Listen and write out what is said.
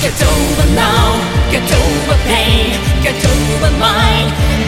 get over now get over pain get over mind